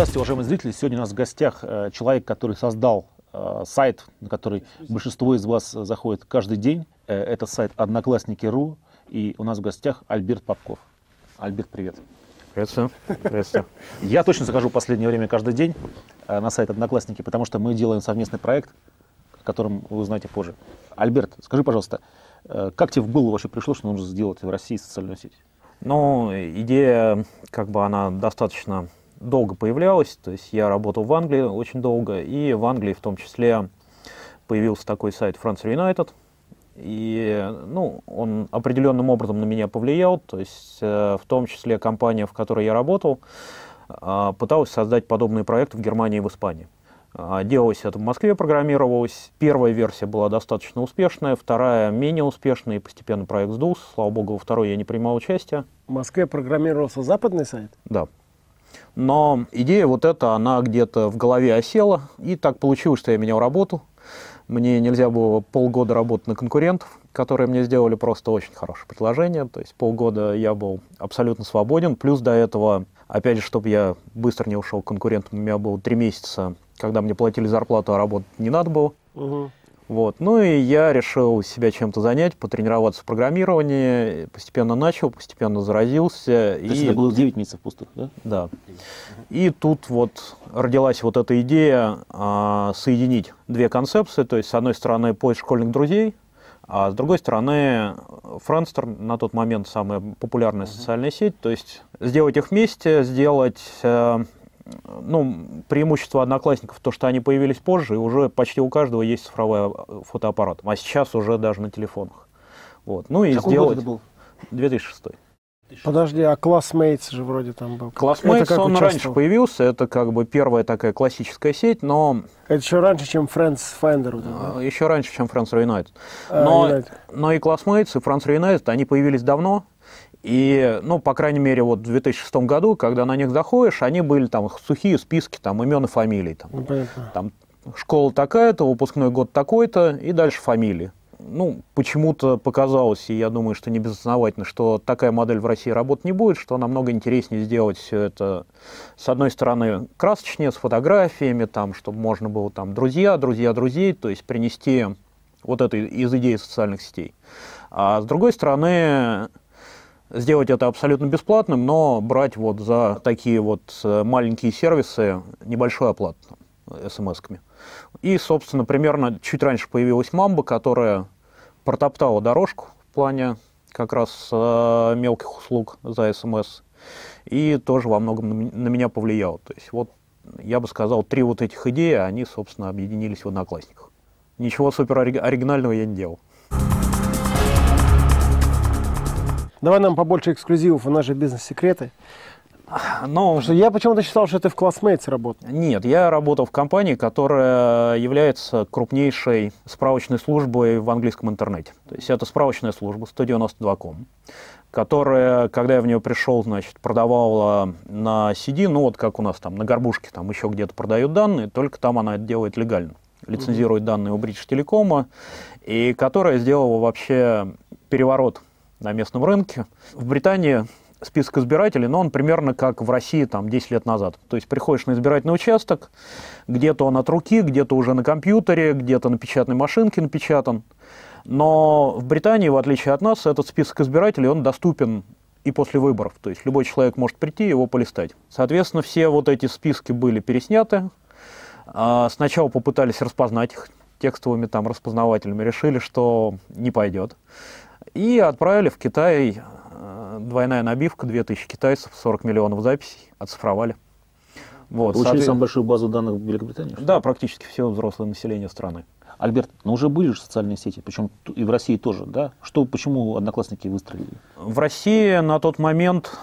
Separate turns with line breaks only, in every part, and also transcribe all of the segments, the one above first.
Здравствуйте, уважаемые зрители. Сегодня у нас в гостях э, человек, который создал э, сайт, на который большинство из вас заходит каждый день. Э, это сайт Одноклассники.ру. И у нас в гостях Альберт Попков. Альберт, привет.
Приветствую. Приветствую.
Я точно захожу в последнее время каждый день на сайт Одноклассники, потому что мы делаем совместный проект, о котором вы узнаете позже. Альберт, скажи, пожалуйста, как тебе в голову вообще пришло, что нужно сделать в России социальную сеть?
Ну, идея, как бы она достаточно долго появлялась. То есть я работал в Англии очень долго, и в Англии в том числе появился такой сайт France United. И ну, он определенным образом на меня повлиял. То есть э, в том числе компания, в которой я работал, э, пыталась создать подобные проекты в Германии и в Испании. Э, делалось это в Москве, программировалось. Первая версия была достаточно успешная, вторая менее успешная, и постепенно проект сдулся. Слава богу, во второй я не принимал участия.
В Москве программировался западный сайт?
Да. Но идея вот эта, она где-то в голове осела, и так получилось, что я менял работу. Мне нельзя было полгода работать на конкурентов, которые мне сделали просто очень хорошее предложение. То есть полгода я был абсолютно свободен. Плюс до этого, опять же, чтобы я быстро не ушел к конкурентам, у меня было три месяца, когда мне платили зарплату, а работать не надо было.
Угу.
Вот. Ну и я решил себя чем-то занять, потренироваться в программировании. Постепенно начал, постепенно заразился.
То есть это было 9 месяцев пустых, да?
Да. И тут вот родилась вот эта идея а, соединить две концепции. То есть, с одной стороны, поиск школьных друзей, а с другой стороны, Френстер на тот момент самая популярная социальная сеть. То есть, сделать их вместе, сделать... э, ну, преимущество одноклассников то, что они появились позже, и уже почти у каждого есть цифровой а, фотоаппарат. А сейчас уже даже на телефонах. Вот. Ну и
Какой
сделать...
год это был?
2006.
Подожди, а Classmates же вроде там был. Как
он
участвовал?
раньше появился, это как бы первая такая классическая сеть, но
Это еще раньше, чем Friends Finder. да?
еще раньше, чем France Reunited.
А,
Но,
United.
но и Classmates, и France Reunited, они появились давно, и, ну, по крайней мере, вот в 2006 году, когда на них заходишь, они были там сухие списки, там, имен и фамилий, там,
Ну, понятно.
там школа такая-то, выпускной год такой-то, и дальше фамилии. Ну, почему-то показалось, и я думаю, что не безосновательно, что такая модель в России работать не будет, что намного интереснее сделать все это, с одной стороны, красочнее, с фотографиями, там, чтобы можно было там друзья, друзья друзей, то есть принести вот это из идеи социальных сетей. А с другой стороны, сделать это абсолютно бесплатным, но брать вот за такие вот э, маленькие сервисы небольшую оплату смс-ками. И, собственно, примерно чуть раньше появилась Мамба, которая протоптала дорожку в плане как раз э, мелких услуг за СМС. И тоже во многом на меня повлияла. То есть вот, я бы сказал, три вот этих идеи, они, собственно, объединились в Одноклассниках. Ничего супер ори- оригинального я не делал.
Давай нам побольше эксклюзивов, у нас же бизнес-секреты.
Но
что я почему-то считал, что ты в Classmates работал.
Нет, я работал в компании, которая является крупнейшей справочной службой в английском интернете. То есть это справочная служба 192.com, которая, когда я в нее пришел, значит, продавала на CD, ну вот как у нас там на горбушке, там еще где-то продают данные, только там она это делает легально, лицензирует данные у British Telecom, и которая сделала вообще переворот на местном рынке. В Британии список избирателей, но он примерно как в России там 10 лет назад. То есть приходишь на избирательный участок, где-то он от руки, где-то уже на компьютере, где-то на печатной машинке напечатан. Но в Британии, в отличие от нас, этот список избирателей, он доступен и после выборов. То есть любой человек может прийти и его полистать. Соответственно, все вот эти списки были пересняты. А, Сначала попытались распознать их текстовыми там распознавателями, решили, что не пойдет. И отправили в Китай э, двойная набивка, 2000 китайцев, 40 миллионов записей, оцифровали. Вот,
Получили
соответ-
самую большую базу данных в Великобритании? что?
Да, практически все взрослое население страны.
Альберт, ну уже были же социальные сети, причем и в России тоже, да? Что, почему одноклассники выстрелили?
В России на тот момент,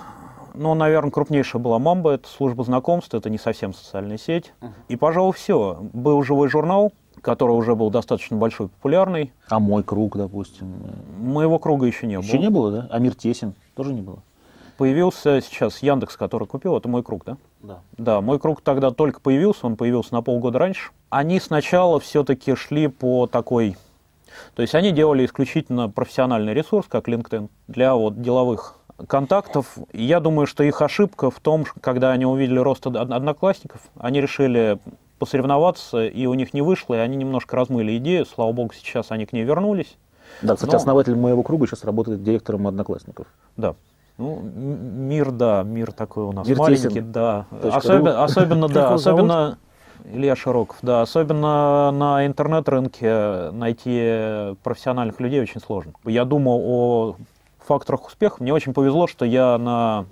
ну, наверное, крупнейшая была Мамба, это служба знакомств, это не совсем социальная сеть. И, пожалуй, все. Был живой журнал, который уже был достаточно большой, популярный.
А мой круг, допустим.
Моего круга еще не
Еще
было.
не было, да? А мир тесен тоже не было?
Появился сейчас Яндекс, который купил, это мой круг, да?
Да.
Да, мой круг тогда только появился, он появился на полгода раньше. Они сначала все-таки шли по такой... То есть они делали исключительно профессиональный ресурс, как LinkedIn, для вот деловых контактов. Я думаю, что их ошибка в том, когда они увидели рост одноклассников, они решили посоревноваться, и у них не вышло, и они немножко размыли идею. Слава богу, сейчас они к ней вернулись.
Да, кстати, Но... основатель моего круга сейчас работает директором одноклассников.
Да. Ну, мир, да, мир такой у нас мир маленький, тесен. да. Особенно, особенно, да, особенно Илья Широков, да, особенно на интернет-рынке найти профессиональных людей очень сложно. Я думаю о факторах успеха. Мне очень повезло, что я на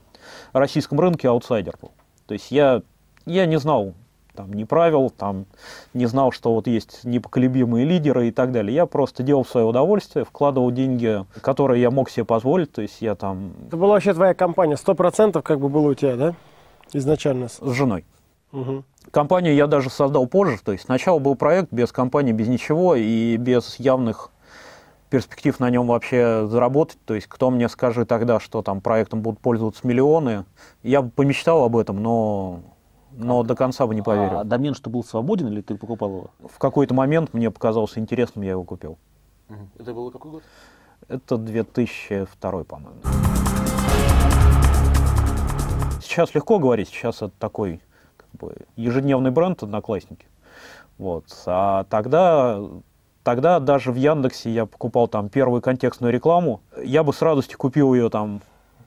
российском рынке аутсайдер был. То есть я, я не знал там, ни правил, там, не знал, что вот есть непоколебимые лидеры и так далее. Я просто делал в свое удовольствие, вкладывал деньги, которые я мог себе позволить. То есть я там...
Это была вообще твоя компания, сто процентов как бы было у тебя, да? Изначально.
С женой. Угу. Компанию я даже создал позже. То есть сначала был проект без компании, без ничего и без явных перспектив на нем вообще заработать. То есть кто мне скажет тогда, что там проектом будут пользоваться миллионы. Я бы помечтал об этом, но, но до конца бы не поверил.
А домен что был свободен или ты покупал его?
В какой-то момент мне показался интересным, я его купил.
Это было какой год?
Это 2002, по-моему. Сейчас легко говорить, сейчас это такой бы ежедневный бренд «Одноклассники». Вот. А тогда, тогда даже в Яндексе я покупал там первую контекстную рекламу. Я бы с радостью купил ее там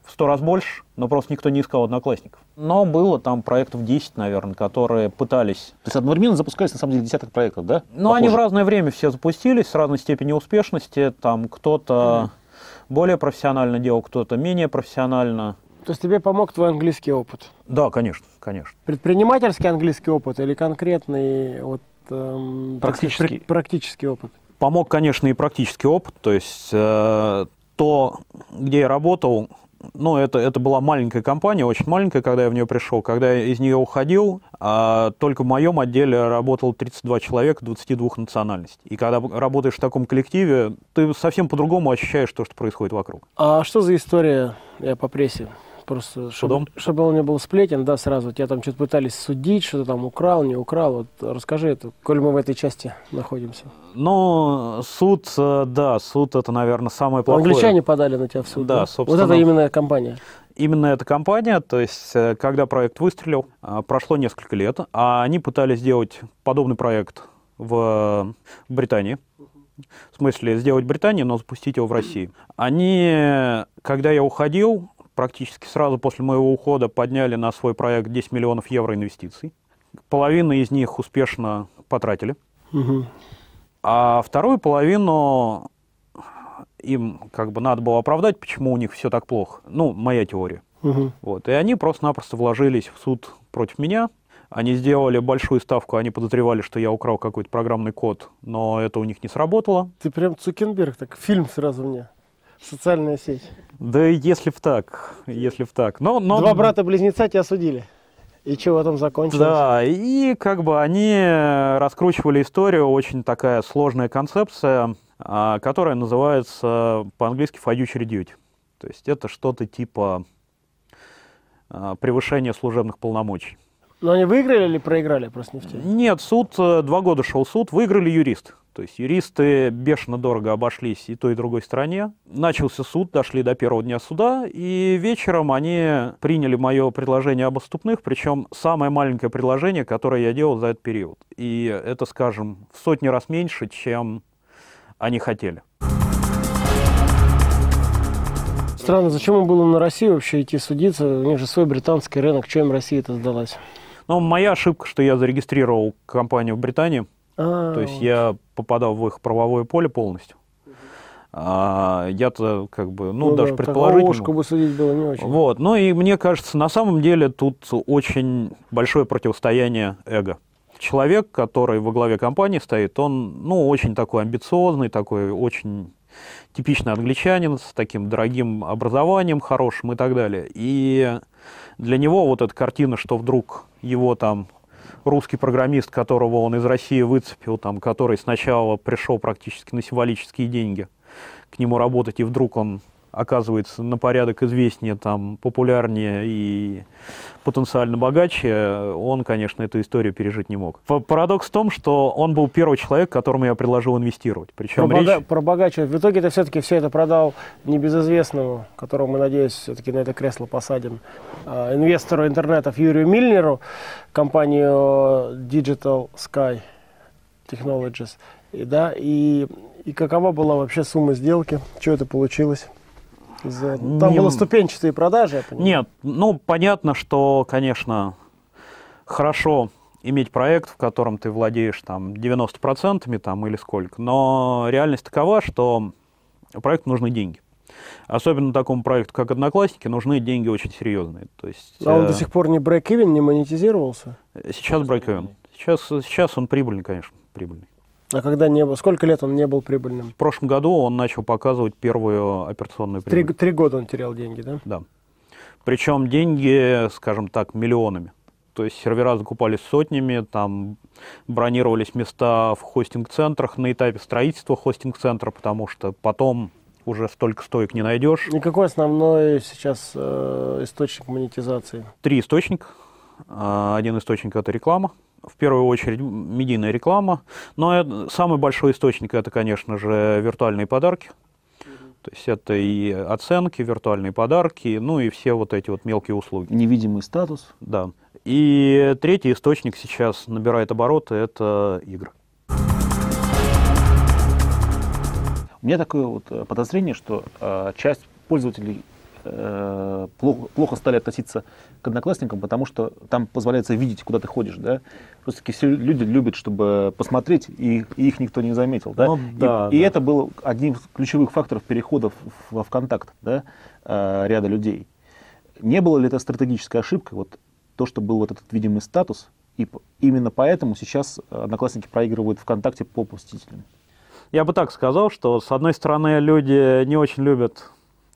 в сто раз больше, но просто никто не искал одноклассников. Но было там проектов 10, наверное, которые пытались...
То есть одновременно запускались, на самом деле, десяток проектов, да?
Ну, они в разное время все запустились, с разной степенью успешности. Там кто-то mm. более профессионально делал, кто-то менее профессионально.
То есть тебе помог твой английский опыт?
Да, конечно, конечно.
Предпринимательский английский опыт или конкретный вот, эм, практический. практический опыт?
Помог, конечно, и практический опыт. То есть э, то, где я работал, ну, это, это была маленькая компания, очень маленькая, когда я в нее пришел. Когда я из нее уходил, а, только в моем отделе работало 32 человека 22 национальностей. И когда работаешь в таком коллективе, ты совсем по-другому ощущаешь то, что происходит вокруг.
А что за история, я по прессе просто, чтобы, чтобы он не был сплетен, да, сразу. Тебя там что-то пытались судить, что-то там украл, не украл. Вот расскажи это, коль мы в этой части находимся.
Ну, суд, э, да, суд это, наверное, самое плохое.
Англичане подали на тебя в суд, да? да?
собственно.
Вот это именно компания.
Именно эта компания, то есть, э, когда проект выстрелил, э, прошло несколько лет, а они пытались сделать подобный проект в Британии. В смысле, сделать в Британии, но запустить его в России. Они, когда я уходил, практически сразу после моего ухода подняли на свой проект 10 миллионов евро инвестиций. Половину из них успешно потратили. Угу. А вторую половину им как бы надо было оправдать, почему у них все так плохо. Ну, моя теория. Угу. Вот. И они просто-напросто вложились в суд против меня. Они сделали большую ставку, они подозревали, что я украл какой-то программный код, но это у них не сработало.
Ты прям Цукенберг, так фильм сразу мне социальная сеть.
Да если б так, если б так. Но, но...
Два брата-близнеца тебя осудили. И в этом закончилось?
Да, и как бы они раскручивали историю, очень такая сложная концепция, а, которая называется по-английски fiduciary duty. То есть это что-то типа а, превышения служебных полномочий.
Но они выиграли или проиграли просто нефти?
Нет, суд, э, два года шел суд, выиграли юрист. То есть юристы бешено дорого обошлись и той, и другой стороне. Начался суд, дошли до первого дня суда, и вечером они приняли мое предложение об отступных, причем самое маленькое предложение, которое я делал за этот период. И это, скажем, в сотни раз меньше, чем они хотели.
Странно, зачем им было на Россию вообще идти судиться? У них же свой британский рынок, им Россия это сдалась?
Ну, моя ошибка, что я зарегистрировал компанию в Британии. А, То есть я попадал в их правовое поле полностью. А, я-то как бы, ну, ну даже да, предположительно.
бы судить было не очень.
Вот, ну и мне кажется, на самом деле тут очень большое противостояние эго. Человек, который во главе компании стоит, он, ну, очень такой амбициозный, такой очень типичный англичанин с таким дорогим образованием хорошим и так далее. И для него вот эта картина, что вдруг его там русский программист, которого он из России выцепил, там, который сначала пришел практически на символические деньги к нему работать, и вдруг он оказывается на порядок известнее, там, популярнее и потенциально богаче, он, конечно, эту историю пережить не мог. Парадокс в том, что он был первый человек, которому я предложил инвестировать.
Причем про, речь... бога... про богаче. В итоге ты все-таки все это продал небезызвестному, которого мы, надеюсь, все-таки на это кресло посадим, а, инвестору интернетов Юрию Мильнеру, компанию Digital Sky Technologies. И, да, и, и какова была вообще сумма сделки? Что это получилось? За... Там не... было ступенчатые продажи, я
понимаю. Нет, ну понятно, что, конечно, хорошо иметь проект, в котором ты владеешь там 90% там, или сколько, но реальность такова, что проекту нужны деньги. Особенно такому проекту, как «Одноклассники», нужны деньги очень серьезные. То есть,
а он э... до сих пор не break-even, не монетизировался?
Сейчас break-even. Сейчас, сейчас он прибыльный, конечно, прибыльный.
А когда не был? Сколько лет он не был прибыльным?
В прошлом году он начал показывать первую операционную
прибыль. Три, три года он терял деньги, да?
Да. Причем деньги, скажем так, миллионами. То есть сервера закупались сотнями, там бронировались места в хостинг-центрах на этапе строительства хостинг-центра, потому что потом уже столько стоек не найдешь.
И какой основной сейчас э, источник монетизации?
Три источника. А, один источник – это реклама, в первую очередь медийная реклама. Но самый большой источник это, конечно же, виртуальные подарки. То есть это и оценки, виртуальные подарки, ну и все вот эти вот мелкие услуги.
Невидимый статус.
Да. И третий источник сейчас набирает обороты, это игры.
У меня такое вот э, подозрение, что э, часть пользователей Э, плохо, плохо стали относиться к одноклассникам, потому что там позволяется видеть, куда ты ходишь, да. Просто все люди любят, чтобы посмотреть, и, и их никто не заметил, да. Ну, да и, да. и это было одним из ключевых факторов переходов во ВКонтакт, да, э, ряда людей. Не было ли это стратегическая ошибка, вот то, что был вот этот видимый статус, и именно поэтому сейчас одноклассники проигрывают ВКонтакте по посетителям?
Я бы так сказал, что с одной стороны люди не очень любят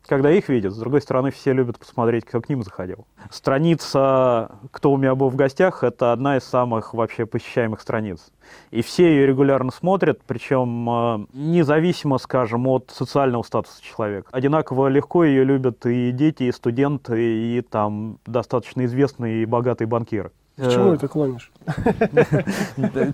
когда их видят. С другой стороны, все любят посмотреть, кто к ним заходил. Страница «Кто у меня был в гостях» — это одна из самых вообще посещаемых страниц. И все ее регулярно смотрят, причем э, независимо, скажем, от социального статуса человека. Одинаково легко ее любят и дети, и студенты, и там достаточно известные и богатые банкиры.
К чему э, ты клонишь?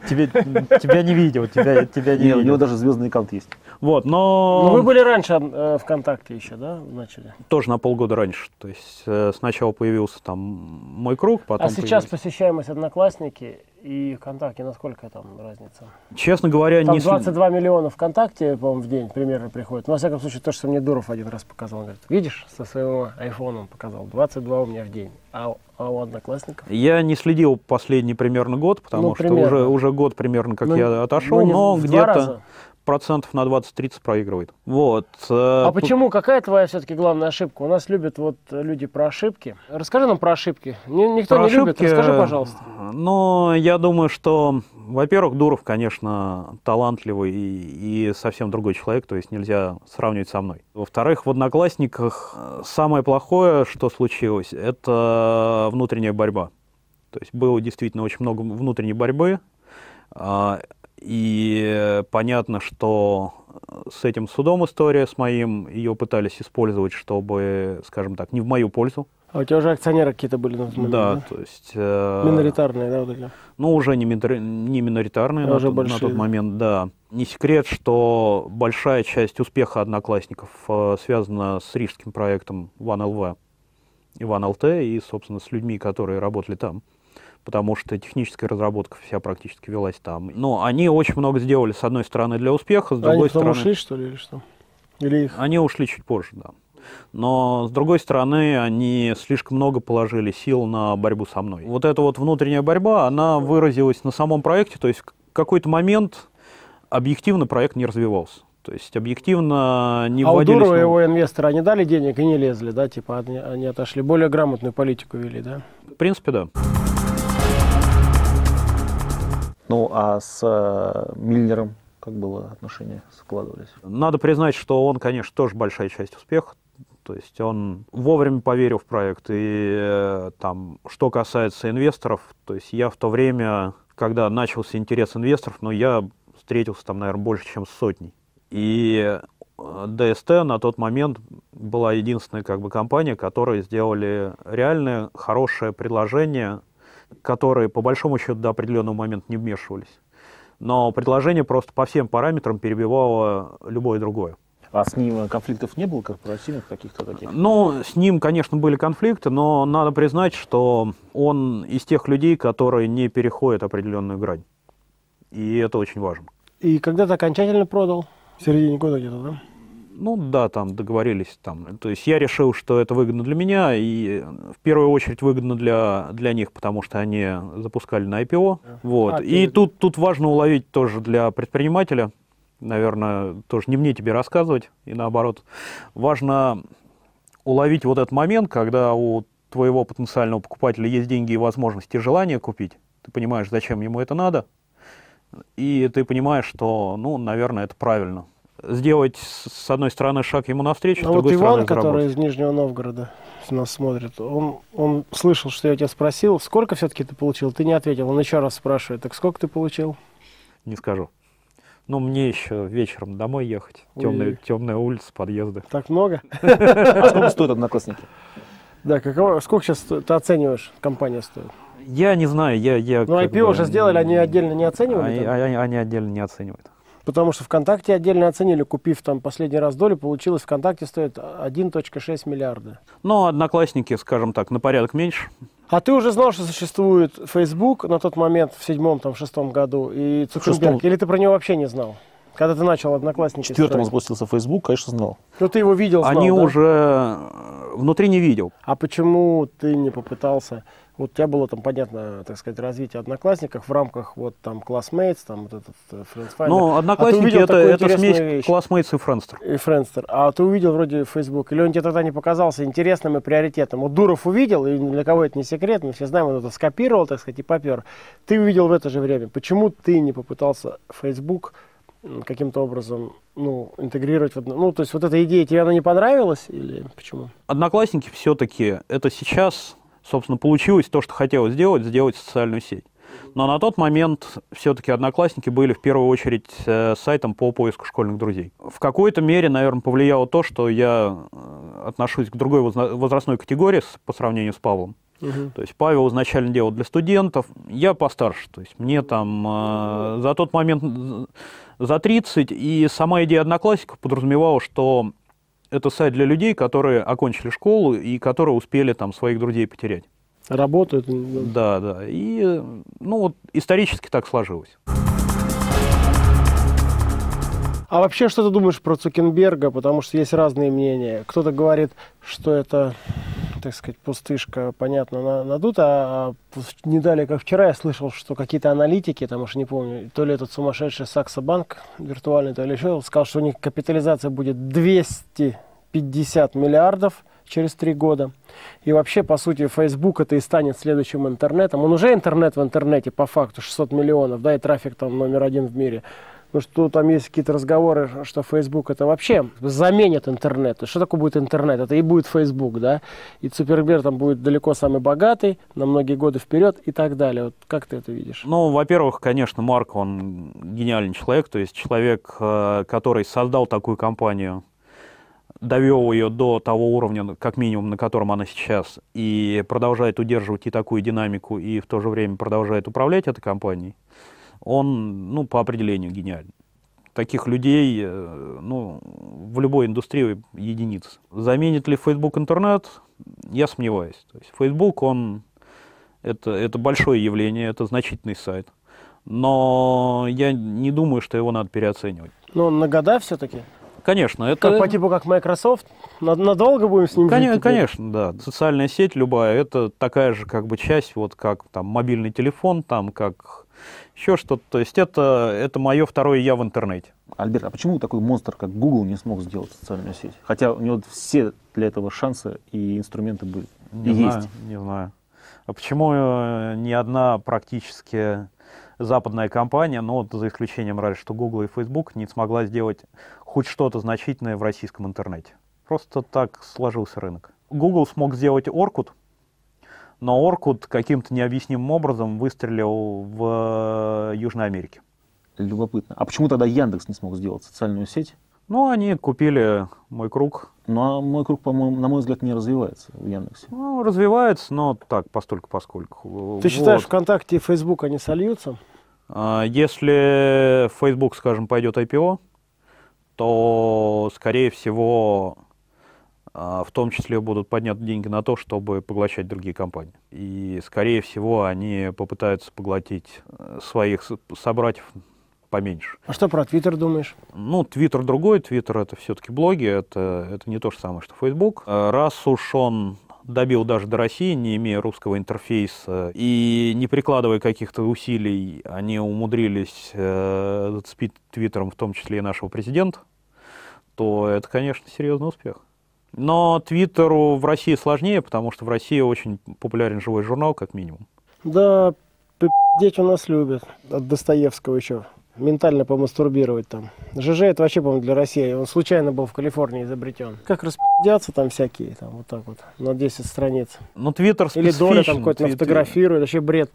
Тебя не видел, тебя тебя не видел.
У него даже звездный аккаунт есть.
Вот, но...
Ну, вы были раньше э, ВКонтакте еще, да, начали?
Тоже на полгода раньше. То есть э, сначала появился там мой круг, потом
А сейчас посещаемость Одноклассники и ВКонтакте, насколько там разница?
Честно говоря,
там не... 22 миллиона ВКонтакте, по-моему, в день примерно приходит. Но, во всяком случае, то, что мне Дуров один раз показал. Он говорит, видишь, со своего айфона он показал, 22 у меня в день. А, а у Одноклассников?
Я не следил последний примерно год, потому ну, что уже, уже год примерно, как ну, я отошел, ну, но где-то процентов на 20-30 проигрывает. Вот.
Э, а почему? Какая твоя все-таки главная ошибка? У нас любят вот люди про ошибки. Расскажи нам про ошибки. Никто про не ошибки, любит. Расскажи, пожалуйста.
Ну, я думаю, что, во-первых, Дуров, конечно, талантливый и, и совсем другой человек, то есть нельзя сравнивать со мной. Во-вторых, в «Одноклассниках» самое плохое, что случилось, это внутренняя борьба. То есть было действительно очень много внутренней борьбы, а, и понятно, что с этим судом история, с моим, ее пытались использовать, чтобы, скажем так, не в мою пользу.
А у тебя уже акционеры какие-то были на
тот момент, да? да? то есть...
Э, миноритарные, да, вот эти?
Ну, уже не, минори, не миноритарные а на, уже тот, на тот момент, да. Не секрет, что большая часть успеха одноклассников э, связана с рижским проектом OneLV и OneLT, и, собственно, с людьми, которые работали там потому что техническая разработка вся практически велась там. Но они очень много сделали, с одной стороны, для успеха, с другой
они
стороны...
ушли, что ли, или что? Или их...
Они ушли чуть позже, да. Но, с другой стороны, они слишком много положили сил на борьбу со мной. Вот эта вот внутренняя борьба, она выразилась на самом проекте, то есть в какой-то момент объективно проект не развивался. То есть объективно не а вводились... А у
Дурова его инвесторы, они дали денег и не лезли, да? Типа они, они отошли, более грамотную политику вели, да?
В принципе, да.
Ну, а с э, Мильнером как было отношения складывались?
Надо признать, что он, конечно, тоже большая часть успеха. То есть он вовремя поверил в проект. И э, там, что касается инвесторов, то есть я в то время, когда начался интерес инвесторов, ну, я встретился там, наверное, больше, чем с сотней. И э, ДСТ на тот момент была единственная как бы компания, которая сделали реальное хорошее предложение, которые по большому счету до определенного момента не вмешивались. Но предложение просто по всем параметрам перебивало любое другое.
А с ним конфликтов не было корпоративных каких-то таких?
Ну, с ним, конечно, были конфликты, но надо признать, что он из тех людей, которые не переходят определенную грань. И это очень важно.
И когда ты окончательно продал? В середине года где-то, да?
Ну да, там договорились. Там. То есть я решил, что это выгодно для меня, и в первую очередь выгодно для, для них, потому что они запускали на IPO. Вот. А, и тут, тут важно уловить тоже для предпринимателя, наверное, тоже не мне тебе рассказывать, и наоборот, важно уловить вот этот момент, когда у твоего потенциального покупателя есть деньги и возможности и желание купить, ты понимаешь, зачем ему это надо, и ты понимаешь, что, ну, наверное, это правильно. Сделать, с одной стороны, шаг ему навстречу,
а с другой вот Иван, который из Нижнего Новгорода нас смотрит, он, он слышал, что я тебя спросил, сколько все-таки ты получил, ты не ответил, он еще раз спрашивает, так сколько ты получил?
Не скажу. Ну, мне еще вечером домой ехать. Темная, темная улица, подъезды.
Так много?
А сколько стоят одноклассники?
Да, каково, сколько сейчас ты оцениваешь, компания стоит?
Я не знаю, я... я
ну, IP бы, уже сделали, они отдельно не оценивали?
Они, они, они отдельно не оценивают.
Потому что ВКонтакте отдельно оценили, купив там последний раз долю, получилось ВКонтакте стоит 1.6 миллиарда.
Ну, одноклассники, скажем так, на порядок меньше.
А ты уже знал, что существует Facebook на тот момент, в седьмом, там, в шестом году, и Цукерберг? Или ты про него вообще не знал? Когда ты начал Одноклассники
В четвертом запустился Facebook, конечно, знал.
Ну, ты его видел, знал,
Они
да?
уже э, внутри не видел.
А почему ты не попытался вот у тебя было там, понятно, так сказать, развитие одноклассников в рамках вот там Classmates, там вот этот э, Friends
Ну, а одноклассники а это, это смесь вещь. Classmates и Friendster.
И Friendster. А ты увидел вроде Facebook, или он тебе тогда не показался интересным и приоритетным? Вот Дуров увидел, и для кого это не секрет, мы все знаем, он это скопировал, так сказать, и попер. Ты увидел в это же время. Почему ты не попытался Facebook каким-то образом ну, интегрировать в одно. Ну, то есть вот эта идея тебе она не понравилась или почему?
Одноклассники все-таки это сейчас собственно, получилось то, что хотелось сделать, сделать социальную сеть. Но на тот момент все-таки Одноклассники были в первую очередь э, сайтом по поиску школьных друзей. В какой-то мере, наверное, повлияло то, что я э, отношусь к другой возрастной категории по сравнению с Павлом. Угу. То есть Павел изначально делал для студентов, я постарше, то есть мне там э, за тот момент за 30, и сама идея одноклассников подразумевала, что это сайт для людей, которые окончили школу и которые успели там своих друзей потерять.
Работают.
Да, да. И ну вот исторически так сложилось.
А вообще, что ты думаешь про Цукенберга? Потому что есть разные мнения. Кто-то говорит, что это, так сказать, пустышка, понятно, надута. А не далее, как вчера, я слышал, что какие-то аналитики, там уж не помню, то ли этот сумасшедший Сакса Банк виртуальный, то ли еще, сказал, что у них капитализация будет 250 миллиардов через три года. И вообще, по сути, Facebook это и станет следующим интернетом. Он уже интернет в интернете, по факту, 600 миллионов, да, и трафик там номер один в мире. Потому что там есть какие-то разговоры, что Facebook это вообще заменит интернет. Что такое будет интернет? Это и будет Facebook, да? И Цукерберг там будет далеко самый богатый, на многие годы вперед и так далее. Вот как ты это видишь?
Ну, во-первых, конечно, Марк, он гениальный человек, то есть человек, э, который создал такую компанию, довел ее до того уровня, как минимум, на котором она сейчас, и продолжает удерживать и такую динамику, и в то же время продолжает управлять этой компанией он, ну, по определению гениальный. Таких людей, э, ну, в любой индустрии единиц. Заменит ли Facebook интернет? Я сомневаюсь. То есть Facebook, он, это, это большое явление, это значительный сайт. Но я не думаю, что его надо переоценивать.
Но он на года все-таки?
Конечно. Это...
Как по типу как Microsoft? Надолго будем с ним
конечно, жить? Конечно, да. Социальная сеть любая, это такая же как бы часть, вот как там мобильный телефон, там как еще что-то. То есть это, это мое второе я в интернете.
Альберт, а почему такой монстр, как Google, не смог сделать социальную сеть? Хотя у него все для этого шансы и инструменты были.
Не и знаю, есть. Не знаю. А почему э, ни одна практически западная компания, ну вот за исключением разве что Google и Facebook, не смогла сделать хоть что-то значительное в российском интернете? Просто так сложился рынок. Google смог сделать Orkut, но Оркут каким-то необъяснимым образом выстрелил в э, Южной Америке.
Любопытно. А почему тогда Яндекс не смог сделать социальную сеть?
Ну, они купили мой круг.
Ну, а мой круг, по-моему, на мой взгляд, не развивается в Яндексе.
Ну, развивается, но так, постольку поскольку.
Ты считаешь, ВКонтакте и Фейсбук, они сольются?
А, Если Facebook, скажем, пойдет IPO, то, скорее всего, в том числе будут подняты деньги на то, чтобы поглощать другие компании. И, скорее всего, они попытаются поглотить э, своих собратьев поменьше.
А что про Твиттер думаешь?
Ну, Твиттер другой, Твиттер это все-таки блоги, это, это не то же самое, что Facebook. Э, Раз уж он добил даже до России, не имея русского интерфейса и не прикладывая каких-то усилий, они умудрились э, зацепить Твиттером, в том числе и нашего президента, то это, конечно, серьезный успех. Но Твиттеру в России сложнее, потому что в России очень популярен живой журнал, как минимум.
Да, пи***деть у нас любят. От Достоевского еще. Ментально помастурбировать там. ЖЖ это вообще, по-моему, для России. Он случайно был в Калифорнии изобретен. Как распи***дятся там всякие, там вот так вот, на 10 страниц.
Но Твиттер
Или Доля там какой-то
Твиттер-
фотографирует, вообще бред.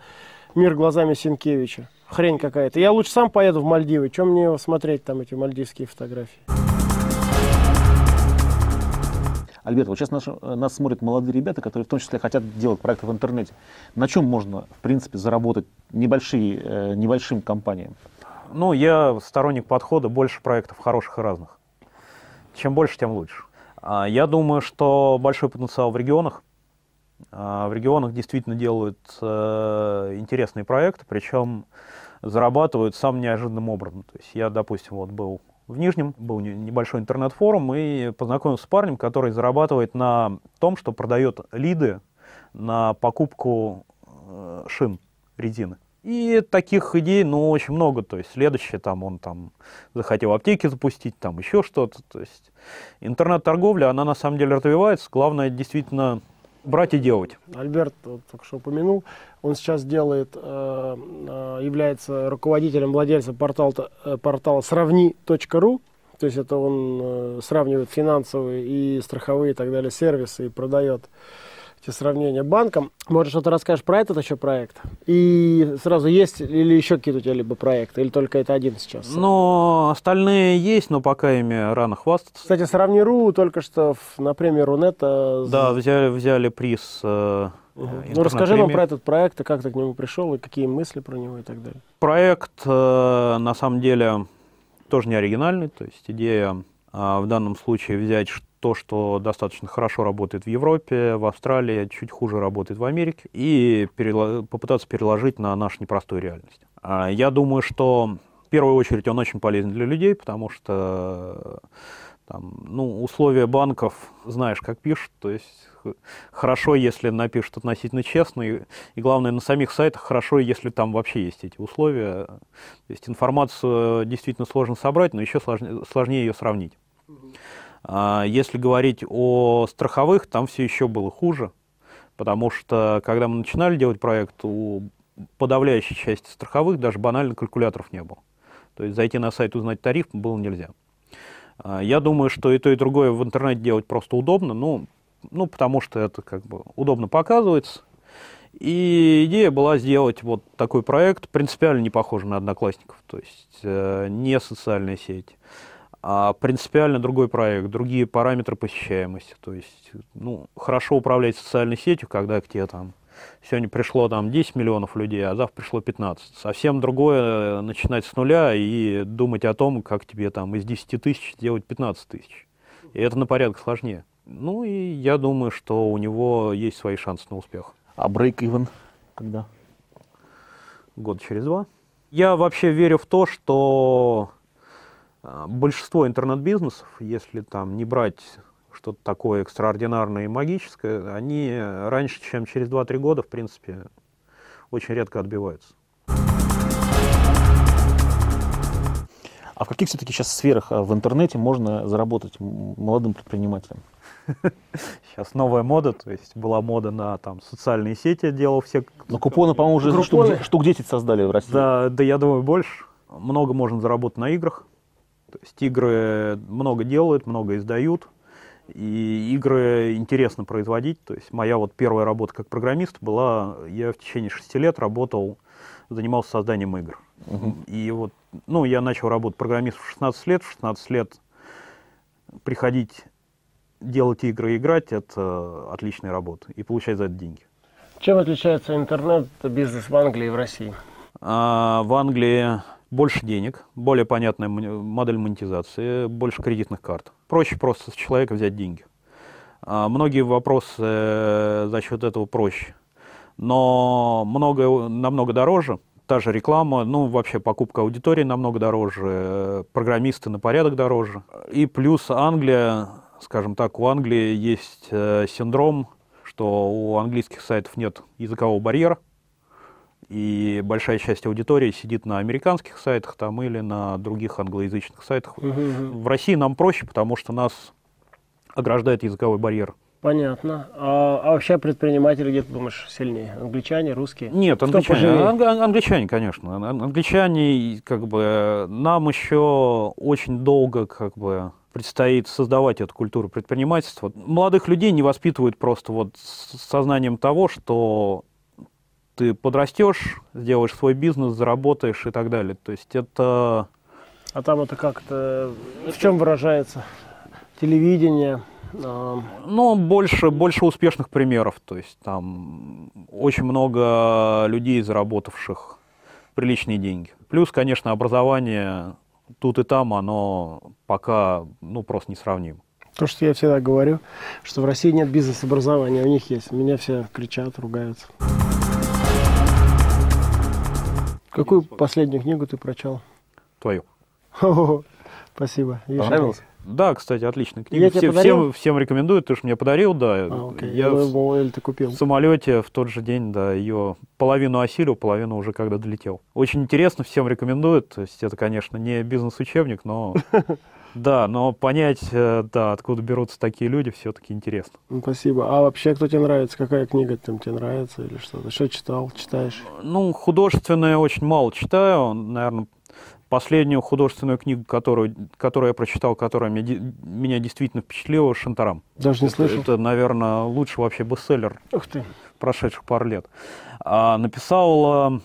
Мир глазами Сенкевича. Хрень какая-то. Я лучше сам поеду в Мальдивы. Чем мне смотреть, там, эти мальдивские фотографии?
Альберт, вот сейчас наш- э, нас смотрят молодые ребята, которые в том числе хотят делать проекты в интернете. На чем можно, в принципе, заработать небольшие, э, небольшим компаниям?
Ну, я сторонник подхода больше проектов хороших и разных. Чем больше, тем лучше. А, Я думаю, что большой потенциал в регионах. А, В регионах действительно делают э, интересные проекты, причем зарабатывают самым неожиданным образом. То есть я, допустим, вот был в Нижнем, был не- небольшой интернет-форум и познакомился с парнем, который зарабатывает на том, что продает лиды на покупку э, шин резины. И таких идей, ну, очень много. То есть следующее, там, он там захотел аптеки запустить, там еще что-то. То есть интернет-торговля, она на самом деле развивается. Главное действительно брать и делать.
Альберт вот, только что упомянул, он сейчас делает, э, э, является руководителем, владельцем портала, э, портала сравни.ру. То есть это он сравнивает финансовые и страховые и так далее сервисы и продает эти сравнения банкам. Может, что-то расскажешь про этот еще проект? И сразу есть или еще какие-то у тебя либо проекты, или только это один сейчас?
Но остальные есть, но пока ими рано хвастаться.
Кстати, сравни.ру только что в- на премию Рунета.
Да, взяли, взяли приз. э, э,
Ну расскажи нам про этот проект, и как ты к нему пришел, и какие мысли про него и так далее.
Проект э, на самом деле тоже не оригинальный, то есть идея а, в данном случае взять то, что достаточно хорошо работает в Европе, в Австралии, чуть хуже работает в Америке, и перело- попытаться переложить на нашу непростую реальность. А, Я думаю, что в первую очередь он очень полезен для людей, потому что э, там, ну, условия банков знаешь, как пишут, то есть хорошо, если напишут относительно честно, и, и главное, на самих сайтах хорошо, если там вообще есть эти условия. То есть информацию действительно сложно собрать, но еще сложнее, сложнее ее сравнить. А Если говорить о страховых, там все еще было хуже, потому что когда мы начинали делать проект, у подавляющей части страховых даже банально калькуляторов не было. То есть зайти на сайт узнать тариф было нельзя. А, Я думаю, что и то, и другое в интернете делать просто удобно, ну, ну, потому что это как бы удобно показывается. И идея была сделать вот такой проект, принципиально не похожий на Одноклассников, то есть э, не социальная сеть, а принципиально другой проект, другие параметры посещаемости. То есть, ну, хорошо управлять социальной сетью, когда к тебе там сегодня пришло там 10 миллионов людей, а завтра пришло 15. Совсем другое э, начинать с нуля и думать о том, как тебе там из 10 тысяч сделать 15 тысяч. И это на порядок сложнее. Ну и я думаю, что у него есть свои шансы на успех.
А брейк-ивен когда?
Год через два. Я вообще верю в то, что большинство интернет-бизнесов, если там не брать что-то такое экстраординарное и магическое, они раньше, чем через 2-3 года, в принципе, очень редко отбиваются.
А в каких все-таки сейчас сферах э, в интернете можно заработать молодым предпринимателям?
Сейчас новая мода, то есть была мода на там социальные сети, делал все.
Но купоны, по-моему, уже штук, штук 10 создали в России.
Да, да, я думаю, больше. Много можно заработать на играх. То есть игры много делают, много издают. И игры интересно производить. То есть моя вот первая работа как программист была, я в течение шести лет работал, занимался созданием игр.
Мгм.
И вот, ну, я начал работать программистом в 16 лет, в 16 лет приходить, делать игры, играть – это отличная работа и получать за это деньги.
Чем отличается интернет-бизнес в Англии и в России?
А, в Англии больше денег, более понятная модель монетизации, больше кредитных карт. Проще просто с человека взять деньги. А, многие вопросы э, за счет этого проще. Но много, намного дороже. Та же реклама, ну вообще покупка аудитории намного дороже, э, программисты на порядок дороже. И плюс Англия, скажем так, у Англии есть э, синдром что у английских сайтов нет языкового барьера, и большая часть аудитории сидит на американских сайтах там или на других англоязычных сайтах. Угу, угу. В России нам проще, потому что нас ограждает языковой барьер.
Понятно. А, а вообще предприниматели где ты думаешь сильнее? Англичане, русские?
Нет, англичане. Ан- англичане, конечно. Англичане, как бы, нам еще очень долго, как бы, предстоит создавать эту культуру предпринимательства. Молодых людей не воспитывают просто вот с сознанием того, что ты подрастешь, сделаешь свой бизнес, заработаешь и так далее. То есть это...
А там это как-то... В чем выражается? Телевидение? А,
ну, больше, больше успешных примеров. То есть там очень много людей, заработавших приличные деньги. Плюс, конечно, образование тут и там оно пока ну, просто несравнимо.
То, что я всегда говорю, что в России нет бизнес-образования, у них есть. Меня все кричат, ругаются. Какую последнюю книгу ты прочел?
Твою.
О, спасибо.
Понравилось? Да, кстати, отличная книга. Я Все, всем, всем рекомендую, ты же мне подарил, да. А, окей. Я, я в, ты купил. в самолете в тот же день, да, ее половину осилил, половину уже когда долетел. Очень интересно, всем рекомендую. То есть это, конечно, не бизнес-учебник, но да, но понять, э, да, откуда берутся такие люди, все-таки интересно.
Ну, спасибо. А вообще, кто тебе нравится? Какая книга там тебе нравится или что? Ты что читал, читаешь?
Ну, художественное очень мало читаю. Наверное, Последнюю художественную книгу, которую, которую я прочитал, которая меня, меня действительно впечатлила, «Шантарам».
Даже не слышал.
Это, наверное, лучший вообще бестселлер
Ух ты.
прошедших пару лет. А, написал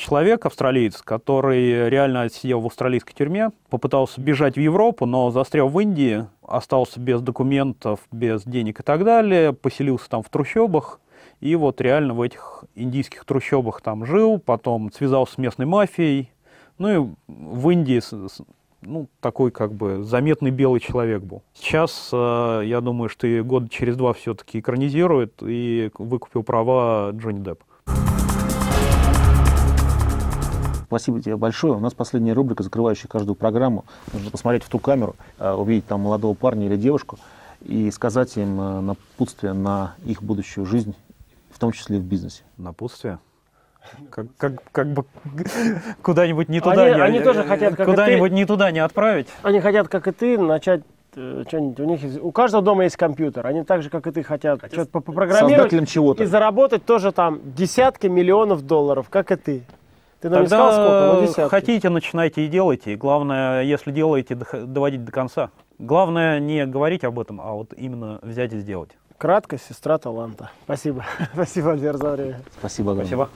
человек, австралиец, который реально сидел в австралийской тюрьме, попытался бежать в Европу, но застрял в Индии, остался без документов, без денег и так далее, поселился там в трущобах, и вот реально в этих индийских трущобах там жил, потом связался с местной мафией, ну и в Индии ну, такой как бы заметный белый человек был. Сейчас, э, я думаю, что и год через два все-таки экранизирует и выкупил права Джонни Депп.
Спасибо тебе большое. У нас последняя рубрика, закрывающая каждую программу. Нужно посмотреть в ту камеру, э, увидеть там молодого парня или девушку и сказать им э, напутствие на их будущую жизнь, в том числе и в бизнесе.
Напутствие? Как, как, как бы куда-нибудь не туда
они,
не,
они тоже хотят,
как куда-нибудь не туда не отправить.
Они хотят, как и ты, начать э, что-нибудь. У них у каждого дома есть компьютер. Они так же, как и ты, хотят, хотят что-то попрограммировать
чего-то.
и заработать тоже там десятки миллионов долларов, как и ты. Ты нам Тогда не сказал, сколько? Ну, десятки.
хотите, начинайте и делайте. Главное, если делаете, доводить до конца. Главное не говорить об этом, а вот именно взять и сделать.
Кратко, сестра таланта. Спасибо. Спасибо, Альбер, за время.
Спасибо.
Спасибо.